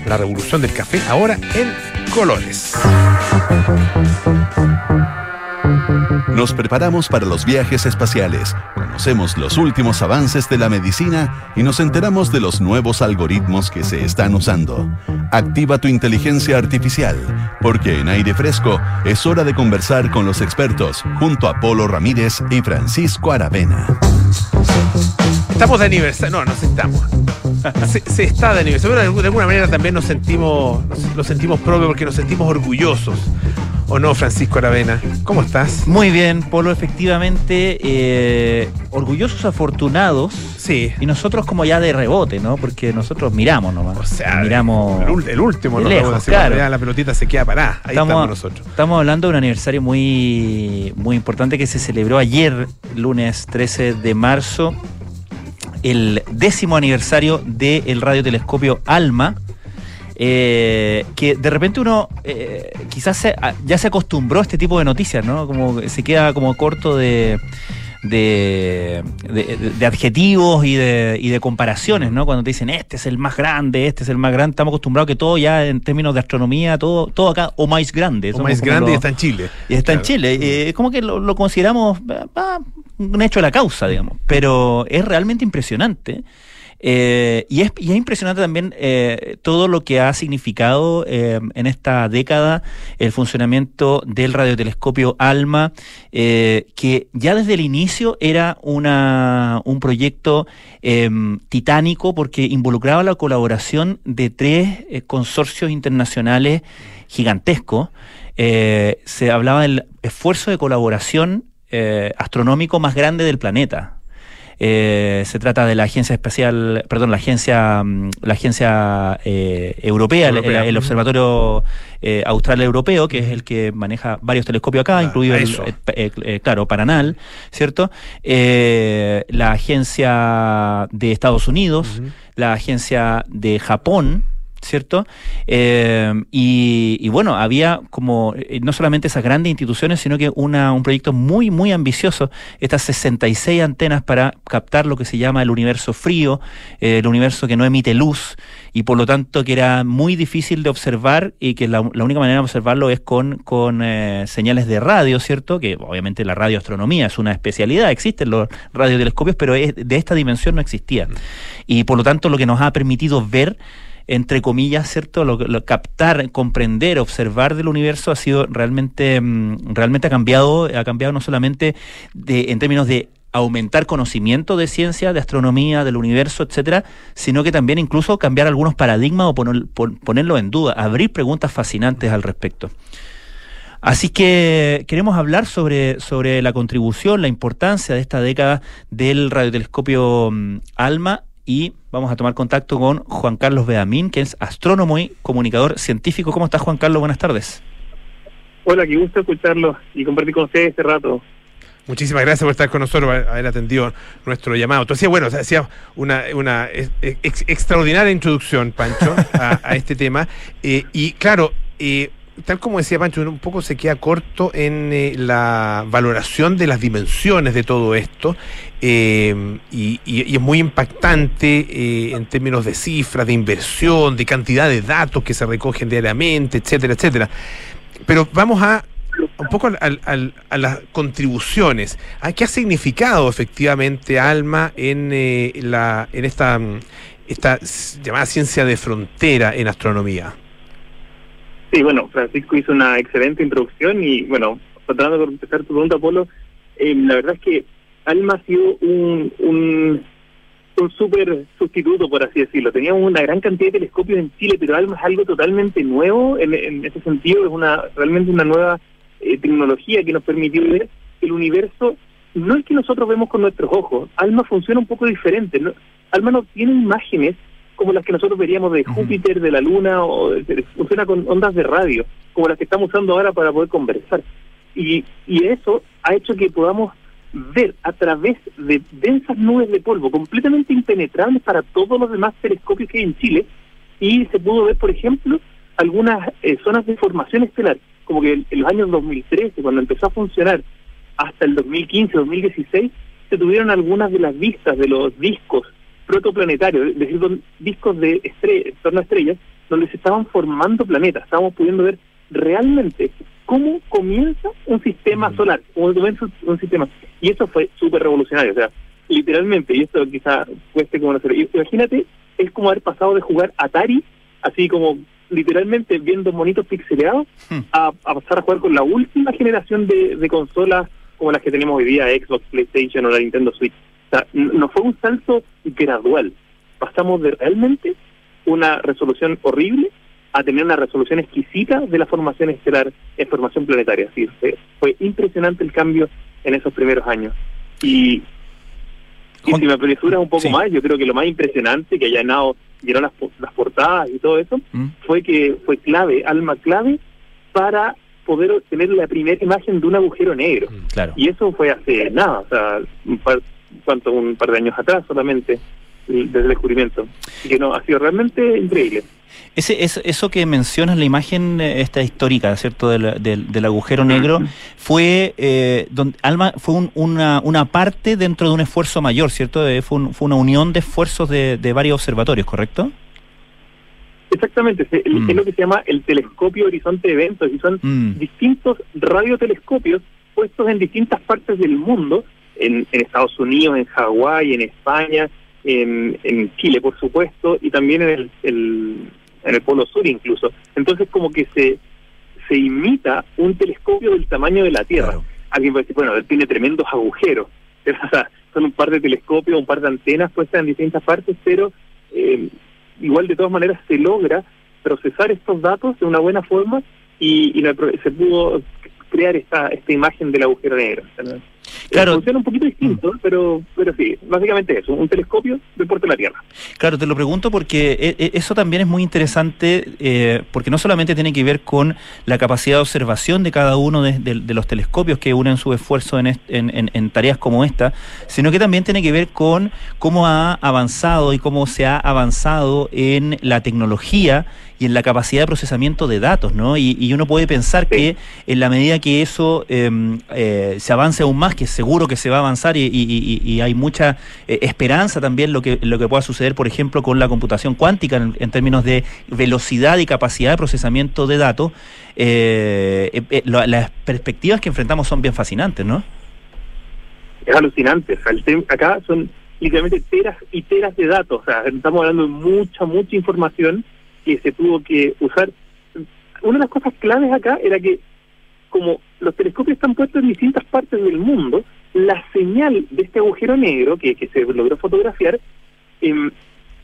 la revolución del café, ahora en colores. Nos preparamos para los viajes espaciales, conocemos los últimos avances de la medicina y nos enteramos de los nuevos algoritmos que se están usando. Activa tu inteligencia artificial, porque en aire fresco es hora de conversar con los expertos junto a Polo Ramírez y Francisco Aravena. Estamos de aniversario. No, no estamos. Se, se, está de aniversario. Pero de alguna manera también nos sentimos, nos, lo sentimos propio porque nos sentimos orgullosos. ¿O no, Francisco Aravena? ¿Cómo estás? Muy bien, Polo, efectivamente, eh, orgullosos, afortunados. Sí. Y nosotros como ya de rebote, ¿no? Porque nosotros miramos nomás. O sea, miramos el, el último, ¿no? lejos, claro. La pelotita se queda parada. Ahí estamos, nosotros. Estamos hablando de un aniversario muy, muy importante que se celebró ayer, lunes 13 de marzo, el décimo aniversario del radiotelescopio ALMA. Eh, que de repente uno eh, quizás se, ya se acostumbró a este tipo de noticias, ¿no? Como se queda como corto de, de, de, de adjetivos y de, y de, comparaciones, ¿no? Cuando te dicen este es el más grande, este es el más grande, estamos acostumbrados que todo ya en términos de astronomía, todo, todo acá, o más grande. O más grande lo, y está en Chile. Y está claro. en Chile. Eh, es como que lo, lo consideramos ah, un hecho de la causa, digamos. Pero es realmente impresionante. Eh, y, es, y, es, impresionante también eh, todo lo que ha significado eh, en esta década el funcionamiento del radiotelescopio ALMA, eh, que ya desde el inicio era una, un proyecto em, titánico porque involucraba la colaboración de tres eh, consorcios internacionales gigantescos. Se hablaba del esfuerzo de colaboración astronómico más grande del planeta. Eh, se trata de la agencia espacial, perdón, la agencia, la agencia eh, europea, europea. El, el, Observatorio eh, Austral Europeo, que es el que maneja varios telescopios acá, ah, incluido el, claro, Paranal, ¿cierto? La agencia de Estados Unidos, uh -huh. la agencia de Japón, ¿cierto? Eh, y, y, bueno, había como eh, no solamente esas grandes instituciones, sino que una, un proyecto muy, muy ambicioso, estas 66 antenas para captar lo que se llama el universo frío, eh, el universo que no emite luz, y por lo tanto que era muy difícil de observar y que la, la única manera de observarlo es con, con señales de radio, ¿cierto? Que obviamente la radioastronomía es una especialidad, existen los radiotelescopios, pero es, de esta dimensión no existía. Y por lo tanto lo que nos ha permitido ver entre comillas, ¿cierto? Lo, lo, captar, comprender, observar del universo ha sido realmente, realmente ha cambiado, ha cambiado no solamente en términos de aumentar conocimiento de ciencia, de astronomía, del universo, etcétera, sino que también incluso cambiar algunos paradigmas o poner, ponerlo en duda, abrir preguntas fascinantes al respecto. Así que queremos hablar sobre, sobre la contribución, la importancia de esta década del radiotelescopio um, ALMA y vamos a tomar contacto con Juan Carlos Beamín, que es astrónomo y comunicador científico. ¿Cómo estás, Juan Carlos? Buenas tardes. Hola, qué gusto escucharlo y compartir con ustedes este rato. Muchísimas gracias por estar con nosotros, haber atendido nuestro llamado. Hacías, bueno, hacías una, una ex, extraordinaria introducción, Pancho, a, a este tema. Eh, y claro, eh, tal como decía Pancho, un poco se queda corto en eh, la valoración de las dimensiones de todo esto eh, y, es muy impactante eh, en términos de cifras, de inversión, de cantidad de datos que se recogen diariamente, etcétera, etcétera. Pero vamos a un poco a las contribuciones. ¿A ¿Qué ha significado efectivamente Alma en, la, en esta, esta llamada ciencia de frontera en astronomía? Sí, bueno, Francisco hizo una excelente introducción y, bueno, tratando de empezar tu pregunta, Polo, eh, la verdad es que Alma ha sido un, un, un súper sustituto, por así decirlo. Teníamos una gran cantidad de telescopios en Chile, pero Alma es algo totalmente nuevo en, en ese sentido, es una realmente una nueva eh, tecnología que nos permitió ver el universo. No es que nosotros vemos con nuestros ojos, Alma funciona un poco diferente. ¿no? Alma no tiene imágenes como las que nosotros veríamos de Júpiter, de la Luna, o funciona con ondas de radio, como las que estamos usando ahora para poder conversar. Y, y eso ha hecho que podamos ver a través de densas nubes de polvo completamente impenetrables para todos los demás telescopios que hay en Chile, y se pudo ver, por ejemplo, algunas eh, zonas de formación estelar, como que en los años 2013, cuando empezó a funcionar, hasta el 2015, 2016, se tuvieron algunas de las vistas de los discos protoplanetarios, es decir, discos de estrellas, en torno a estrellas, donde se estaban formando planetas. Estábamos pudiendo ver realmente cómo comienza un sistema solar, cómo comienza un sistema. Y eso fue súper revolucionario, o sea, literalmente, y esto quizá cueste como sé, imagínate, es como haber pasado de jugar Atari, así como literalmente viendo monitos pixeleados, a, pasar a jugar con la última generación de, de consolas como las que tenemos hoy día, Xbox, PlayStation o la Nintendo Switch. O sea, no fue un salto gradual. Pasamos de realmente una resolución horrible a tener una resolución exquisita de la formación estelar en formación planetaria. Así, fue, fue impresionante el cambio en esos primeros años. Y, y si me apresuras un poco más, yo creo que lo más impresionante que haya llenado, llenó las, las portadas y todo eso, ¿Mm? fue que fue clave, alma clave, para poder obtener la primera imagen de un agujero negro. Claro. Y eso fue hace nada, o sea, cuánto, un par de años atrás solamente, desde el descubrimiento. Así que no, ha sido realmente increíble. Ese, es, eso que mencionas, la imagen eh, esta histórica, ¿cierto?, del, del, del agujero negro, fue eh, donde, Alma fue un, una, una parte dentro de un esfuerzo mayor, ¿cierto? Eh, fue, un, fue una unión de esfuerzos de, de varios observatorios, ¿correcto? Exactamente, es, Mm. es lo que se llama el telescopio horizonte de eventos y son Mm. distintos radiotelescopios puestos en distintas partes del mundo, en, en Estados Unidos, en Hawái, en España, en, en Chile, por supuesto, y también en el, el- en el Polo Sur incluso. Entonces como que se, se imita un telescopio del tamaño de la Tierra. Alguien puede decir, bueno, tiene tremendos agujeros. Son un par de telescopios, un par de antenas puestas en distintas partes, pero eh, igual de todas maneras se logra procesar estos datos de una buena forma y, y la se pudo crear esta esta imagen del agujero negro. Claro. Funciona un poquito distinto, pero pero sí, básicamente eso, un telescopio del puerto de la Tierra. Claro, te lo pregunto porque eh, eh, eso también es muy interesante, eh, porque no solamente tiene que ver con la capacidad de observación de cada uno de, de- de los telescopios que unen su esfuerzo en, est- en- en- en tareas como esta, sino que también tiene que ver con cómo ha avanzado y cómo se ha avanzado en la tecnología y en la capacidad de procesamiento de datos, ¿no? Y, y uno puede pensar que en la medida que eso eh, eh, se avance aún más, que seguro que se va a avanzar y, y- y- y hay mucha eh, esperanza también lo que lo que pueda suceder, por ejemplo, con la computación cuántica en, en términos de velocidad y capacidad de procesamiento de datos, eh, las perspectivas que enfrentamos son bien fascinantes, ¿no? es alucinante. Acá son literalmente teras y teras de datos. O sea, estamos hablando de mucha, mucha información que se tuvo que usar. Una de las cosas claves acá era que, como los telescopios están puestos en distintas partes del mundo, la señal de este agujero negro que, que se logró fotografiar em,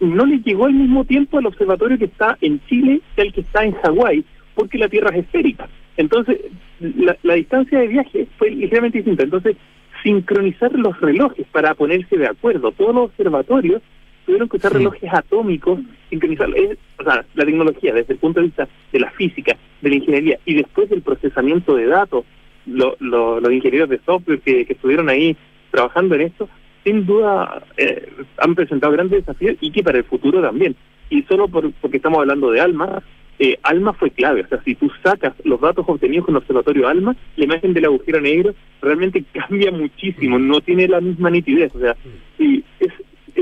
no le llegó al mismo tiempo al observatorio que está en Chile que al que está en Hawái, porque la Tierra es esférica. Entonces, la, la distancia de viaje fue ligeramente distinta. Entonces, sincronizar los relojes para ponerse de acuerdo. Todos los observatorios tuvieron que usar relojes atómicos, sincronizar, es- o sea, la tecnología desde el punto de vista de la física, de la ingeniería y después del procesamiento de datos, lo- lo- los ingenieros de software que, que estuvieron ahí trabajando en esto, sin duda eh, han presentado grandes desafíos y que para el futuro también. Y solo por, porque estamos hablando de ALMA, eh, ALMA fue clave. O sea, si tú sacas los datos obtenidos con el observatorio ALMA, la imagen del agujero negro realmente cambia muchísimo, no tiene la misma nitidez. O sea, y es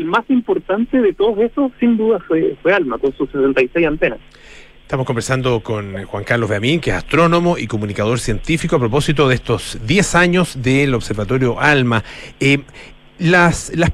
el más importante de todos esos, sin duda, fue, ALMA, con sus 66 antenas. Estamos conversando con Juan Carlos Beamín, que es astrónomo y comunicador científico, a propósito de estos 10 años del Observatorio ALMA. Eh, las, las,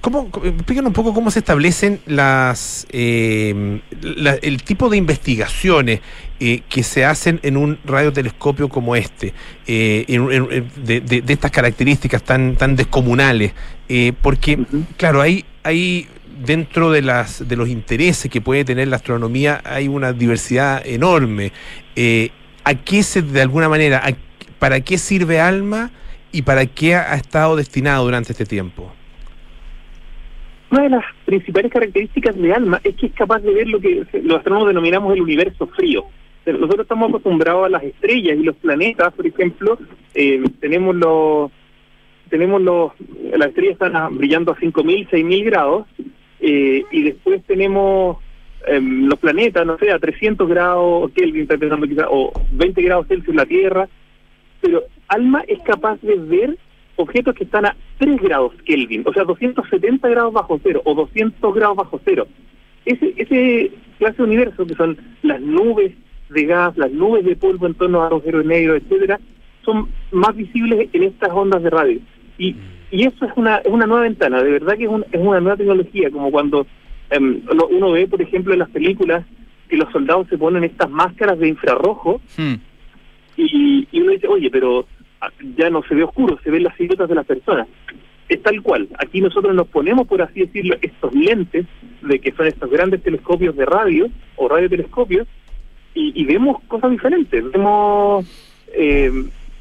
¿cómo, explícanos un poco cómo se establecen las, eh, la- el tipo de investigaciones eh, que se hacen en un radiotelescopio como este, eh, en- en- en- de, de- de estas características tan, tan descomunales. Eh, porque, claro, hay, hay dentro de las de los intereses que puede tener la astronomía hay una diversidad enorme. ¿A qué se, de alguna manera, a- para qué sirve ALMA y para qué ha, ha estado destinado durante este tiempo? Una de las principales características de ALMA es que es capaz de ver lo que los astrónomos denominamos el universo frío. Nosotros estamos acostumbrados a las estrellas y los planetas, por ejemplo, eh, tenemos los tenemos los las estrellas están a- brillando a 5000, 6000 grados eh, y después tenemos em, los planetas, no sé, a 300 grados Kelvin, estoy pensando quizá, o 20 grados Celsius la Tierra, pero ALMA es capaz de ver objetos que están a 3 grados Kelvin, o sea, 270 grados bajo cero o 200 grados bajo cero. Ese, ese clase de universo, que son las nubes de gas, las nubes de polvo en torno a agujeros negros, etcétera, son más visibles en estas ondas de radio. Y, y eso es una, es una nueva ventana, de verdad que es, es una nueva tecnología, como cuando em, uno, ve, por ejemplo, en las películas que los soldados se ponen estas máscaras de infrarrojo hmm. y, y uno dice, oye, pero ya no se ve oscuro, se ven las siluetas de las personas es tal cual. Aquí nosotros nos ponemos, por así decirlo, estos lentes de que son estos grandes telescopios de radio o radiotelescopios y, y vemos cosas diferentes. Vemos, eh,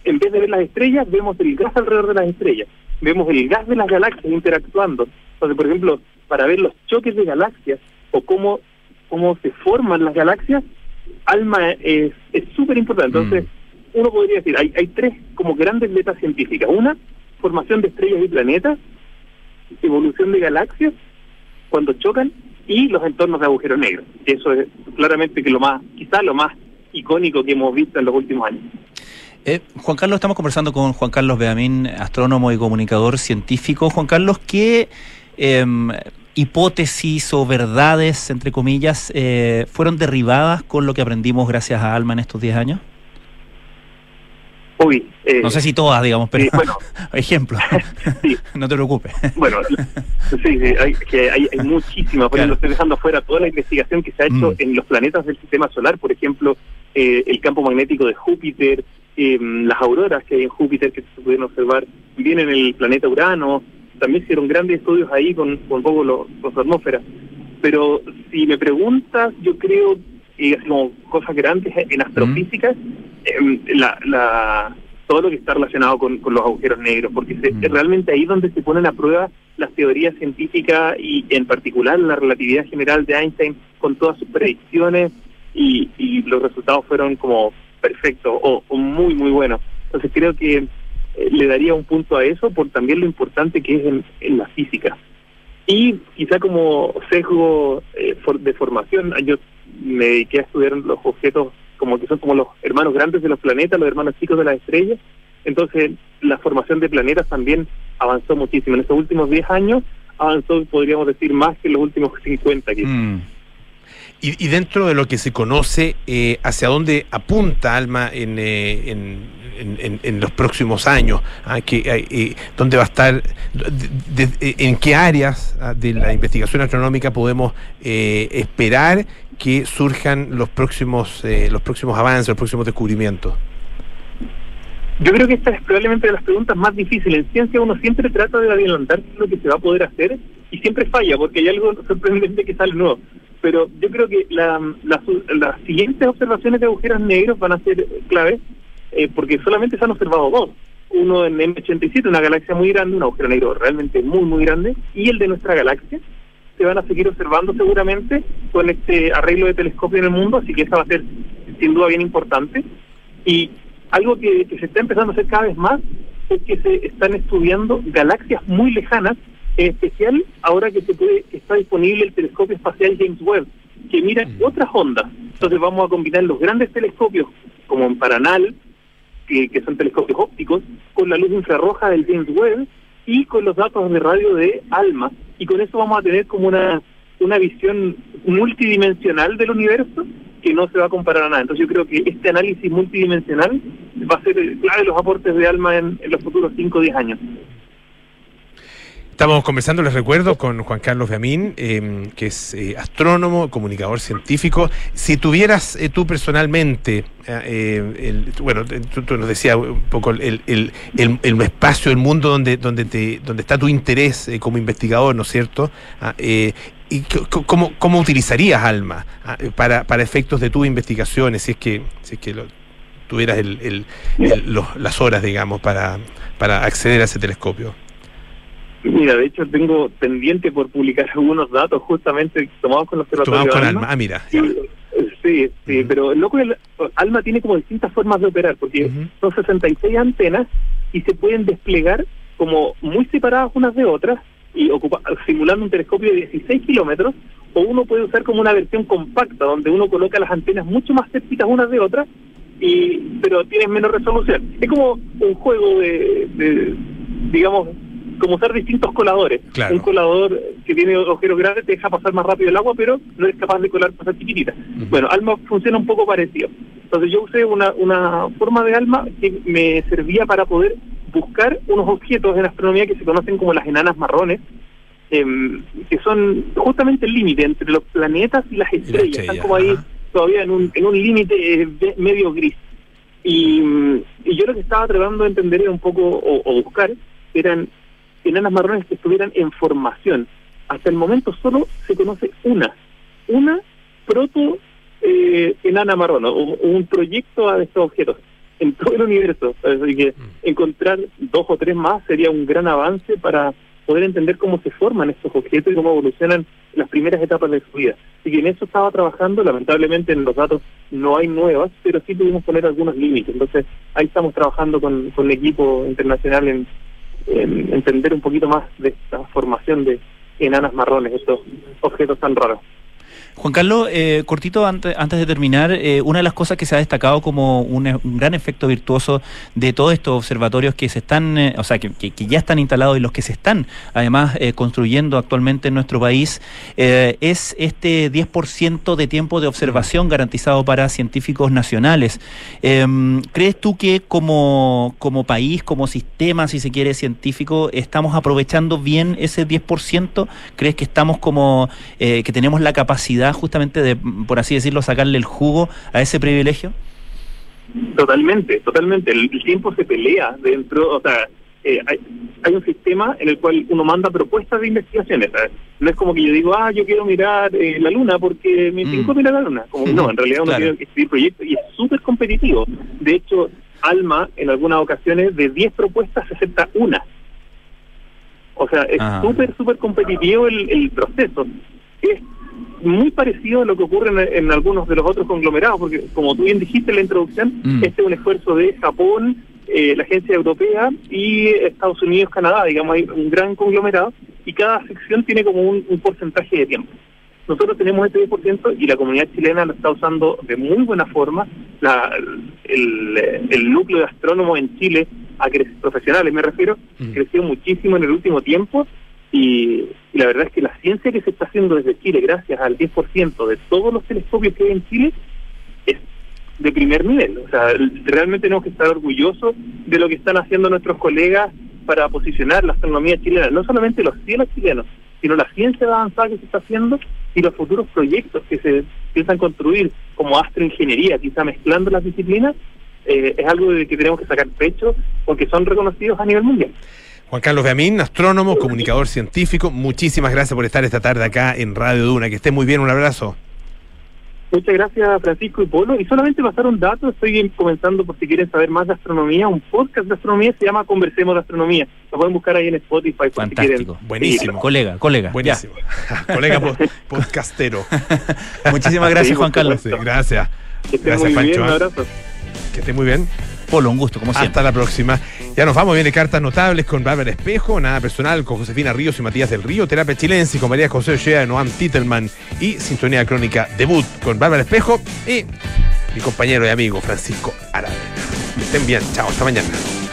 en vez de ver las estrellas, vemos el gas alrededor de las estrellas. Vemos el gas de las galaxias interactuando. Entonces, por ejemplo, para ver los choques de galaxias o cómo, cómo se forman las galaxias, ALMA es súper importante. Entonces, mm. Uno podría decir, hay, hay tres como grandes metas científicas. Una, formación de estrellas y planetas, evolución de galaxias cuando chocan y los entornos de agujeros negros. Eso es claramente que lo más, quizás lo más icónico que hemos visto en los últimos años. Eh, Juan Carlos, estamos conversando con Juan Carlos Beamín, astrónomo y comunicador científico. Juan Carlos, ¿qué em, hipótesis o verdades, entre comillas, eh, fueron derribadas con lo que aprendimos gracias a Alma en estos 10 años? Uy, eh, no sé si todas, digamos, pero bueno, ejemplo. no te preocupes. Bueno, sí, hay, que hay, muchísimas. Por ejemplo, estoy dejando fuera toda la investigación que se ha hecho mm. en los planetas del sistema solar, por ejemplo, eh, el campo magnético de Júpiter, eh, las auroras que hay en Júpiter que se pueden observar, bien en el planeta Urano. También hicieron grandes estudios ahí con, con poco lo, con su atmósfera. Pero si me preguntas, yo creo y así como cosas grandes en astrofísica, em, la, la, todo lo que está relacionado con, los agujeros negros, porque es realmente ahí donde se ponen a prueba las teorías científicas y en particular la relatividad general de Einstein con todas sus predicciones y, y los resultados fueron como perfectos o, muy, muy buenos. Entonces creo que eh, le daría un punto a eso por también lo importante que es en, en la física. Y quizá como sesgo eh, de formación, yo me dediqué a estudiar los objetos como que son como los hermanos grandes de los planetas, los hermanos chicos de las estrellas. Entonces, la formación de planetas también avanzó muchísimo. En estos últimos 10 años avanzó, podríamos decir, más que en los últimos 50. Mm. Y, dentro de lo que se conoce, eh, ¿hacia dónde apunta Alma en, eh, en en, los próximos años, ¿ah? que, eh, dónde va a estar, en qué áreas ¿ah? de la investigación astronómica podemos eh, esperar que surjan los próximos, eh, los próximos avances, los próximos descubrimientos. Yo creo que esta es probablemente de las preguntas más difíciles. En ciencia uno siempre trata de adelantar lo que se va a poder hacer y siempre falla porque hay algo sorprendente que sale nuevo. Pero yo creo que la, las siguientes observaciones de agujeros negros van a ser claves eh, porque solamente se han observado dos. Uno en M87, una galaxia muy grande, un agujero negro realmente muy, muy grande, y el de nuestra galaxia. Se van a seguir observando seguramente con este arreglo de telescopio en el mundo, así que esa va a ser sin duda bien importante. Y algo que, se está empezando a hacer cada vez más es que se están estudiando galaxias muy lejanas, en especial ahora que se puede que está disponible el telescopio espacial James Webb, que mira mm. otras ondas. Entonces vamos a combinar los grandes telescopios como en Paranal, que, son telescopios ópticos, con la luz infrarroja del James Webb y con los datos de radio de ALMA. Y con eso vamos a tener como una, una visión multidimensional del universo que no se va a comparar a nada. Entonces yo creo que este análisis multidimensional va a ser clave los aportes de ALMA en, en los futuros 5 o 10 años. Estamos conversando, les recuerdo, con Juan Carlos Beamín, em, que es eh, astrónomo, comunicador científico. Si tuvieras eh, tú personalmente, eh, bueno, tú, nos decías un poco el, espacio, el mundo donde, donde, te, donde está tu interés como investigador, ¿no es cierto? Ah, ¿Y cómo, cómo utilizarías ALMA ah, para, para efectos de tus investigaciones, si es que, si es que tuvieras las horas, digamos, para, para acceder a ese telescopio? Mira, de hecho tengo pendiente por publicar algunos datos justamente tomados con los Tomados con Alma. Ah, mira. Sí, sí, pero el loco Alma tiene como distintas formas de operar, porque son 66 antenas y se pueden desplegar como muy separadas unas de otras y ocupa, simulando un telescopio de 16 kilómetros, o uno puede usar como una versión compacta, donde uno coloca las antenas mucho más cerquitas unas de otras, y pero tienes menos resolución. Es como un juego de, de digamos, como usar distintos coladores. Un colador que tiene agujeros grandes te deja pasar más rápido el agua, pero no es capaz de colar cosas chiquititas. Bueno, ALMA funciona un poco parecido. Entonces yo usé una, una forma de ALMA que me servía para poder buscar unos objetos en astronomía que se conocen como las enanas marrones, em, que son justamente el límite entre los planetas y las estrellas. Están como ahí todavía en un, en un límite eh, medio gris. Y, y, yo lo que estaba tratando de entender era un poco, o, buscar, eran enanas marrones que estuvieran en formación. Hasta el momento solo se conoce una, una proto eh, enana marrón, o, un proyecto de estos objetos en todo el universo. Así que mm. encontrar dos o tres más sería un gran avance para poder entender cómo se forman estos objetos y cómo evolucionan las primeras etapas de su vida. Así que en eso estaba trabajando, lamentablemente en los datos no hay nuevas, pero sí pudimos poner algunos límites. Entonces ahí estamos trabajando con, con el equipo internacional en, en entender un poquito más de esta formación de enanas marrones, estos objetos tan raros. Juan Carlos, eh, cortito antes, de terminar, eh, una de las cosas que se ha destacado como un, gran efecto virtuoso de todos estos observatorios que se están, eh, o sea, que, ya están instalados y los que se están además construyendo actualmente en nuestro país, es este 10% de tiempo de observación garantizado para científicos nacionales. Em, ¿Crees tú que como, como país, como sistema, si se quiere, científico, estamos aprovechando bien ese 10%? ¿Crees que estamos como, que tenemos la capacidad justamente de, por así decirlo, sacarle el jugo a ese privilegio? Totalmente, totalmente. El, tiempo se pelea dentro, o sea, eh, hay, un sistema en el cual uno manda propuestas de investigaciones. No es como que yo digo, ah, yo quiero mirar eh, la luna porque me mm. mirar la luna. Como no, en realidad uno quiere escribir proyectos y es súper competitivo. De hecho, Alma, en algunas ocasiones, de 10 propuestas se acepta una. O sea, es ah. súper, súper competitivo el, el proceso. Es muy parecido a lo que ocurre en, algunos de los otros conglomerados, porque como tú bien dijiste en la introducción, mm. este es un esfuerzo de Japón, eh, la Agencia Europea y Estados Unidos, Canadá, digamos, hay un gran conglomerado y cada sección tiene como un, porcentaje de tiempo. Nosotros tenemos este 10% y la comunidad chilena lo está usando de muy buena forma. La, el, núcleo de astrónomos en Chile, a profesionales me refiero, mm. creció muchísimo en el último tiempo y, la verdad es que la ciencia que se está haciendo desde Chile, gracias al 10% de todos los telescopios que hay en Chile, es de primer nivel. O sea, realmente tenemos que estar orgullosos de lo que están haciendo nuestros colegas para posicionar la astronomía chilena, no solamente los cielos chilenos, sino la ciencia avanzada que se está haciendo y los futuros proyectos que se piensan construir como astroingeniería, quizá mezclando las disciplinas, eh, es algo de que tenemos que sacar pecho porque son reconocidos a nivel mundial. Juan Carlos Beamín, astrónomo, comunicador científico, muchísimas gracias por estar esta tarde acá en Radio Duna. Que esté muy bien, un abrazo. Muchas gracias Francisco y Polo. Y solamente pasar un dato, estoy comenzando por si quieren saber más de astronomía, un podcast de astronomía se llama Conversemos de Astronomía. Lo pueden buscar ahí en Spotify por si quieren. Buenísimo. Colega, colega. Buenísimo. colega podcastero. Muchísimas gracias Juan Carlos. gracias. Que esté muy bien, un abrazo. Que esté muy bien. Polo, un gusto, como siempre. Hasta la próxima. Ya nos vamos, viene cartas notables con Bárbara Espejo, nada personal con Josefina Ríos y Matías del Río, terapia chilense con María José Ochea, Noam Titelman y sintonía crónica debut con Bárbara Espejo y mi compañero y amigo Francisco Aravena. Que estén bien, chao, hasta mañana.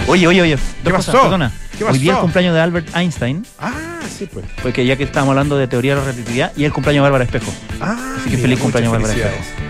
Oye, oye, oye, ¿qué pasó? perdona. ¿Qué pasó? Hoy día el cumpleaños de Albert Einstein. Ah, sí, pues. Porque ya que estábamos hablando de teoría de la relatividad y el cumpleaños de Bárbara Espejo. Ah, Así que feliz cumpleaños Bárbara Espejo.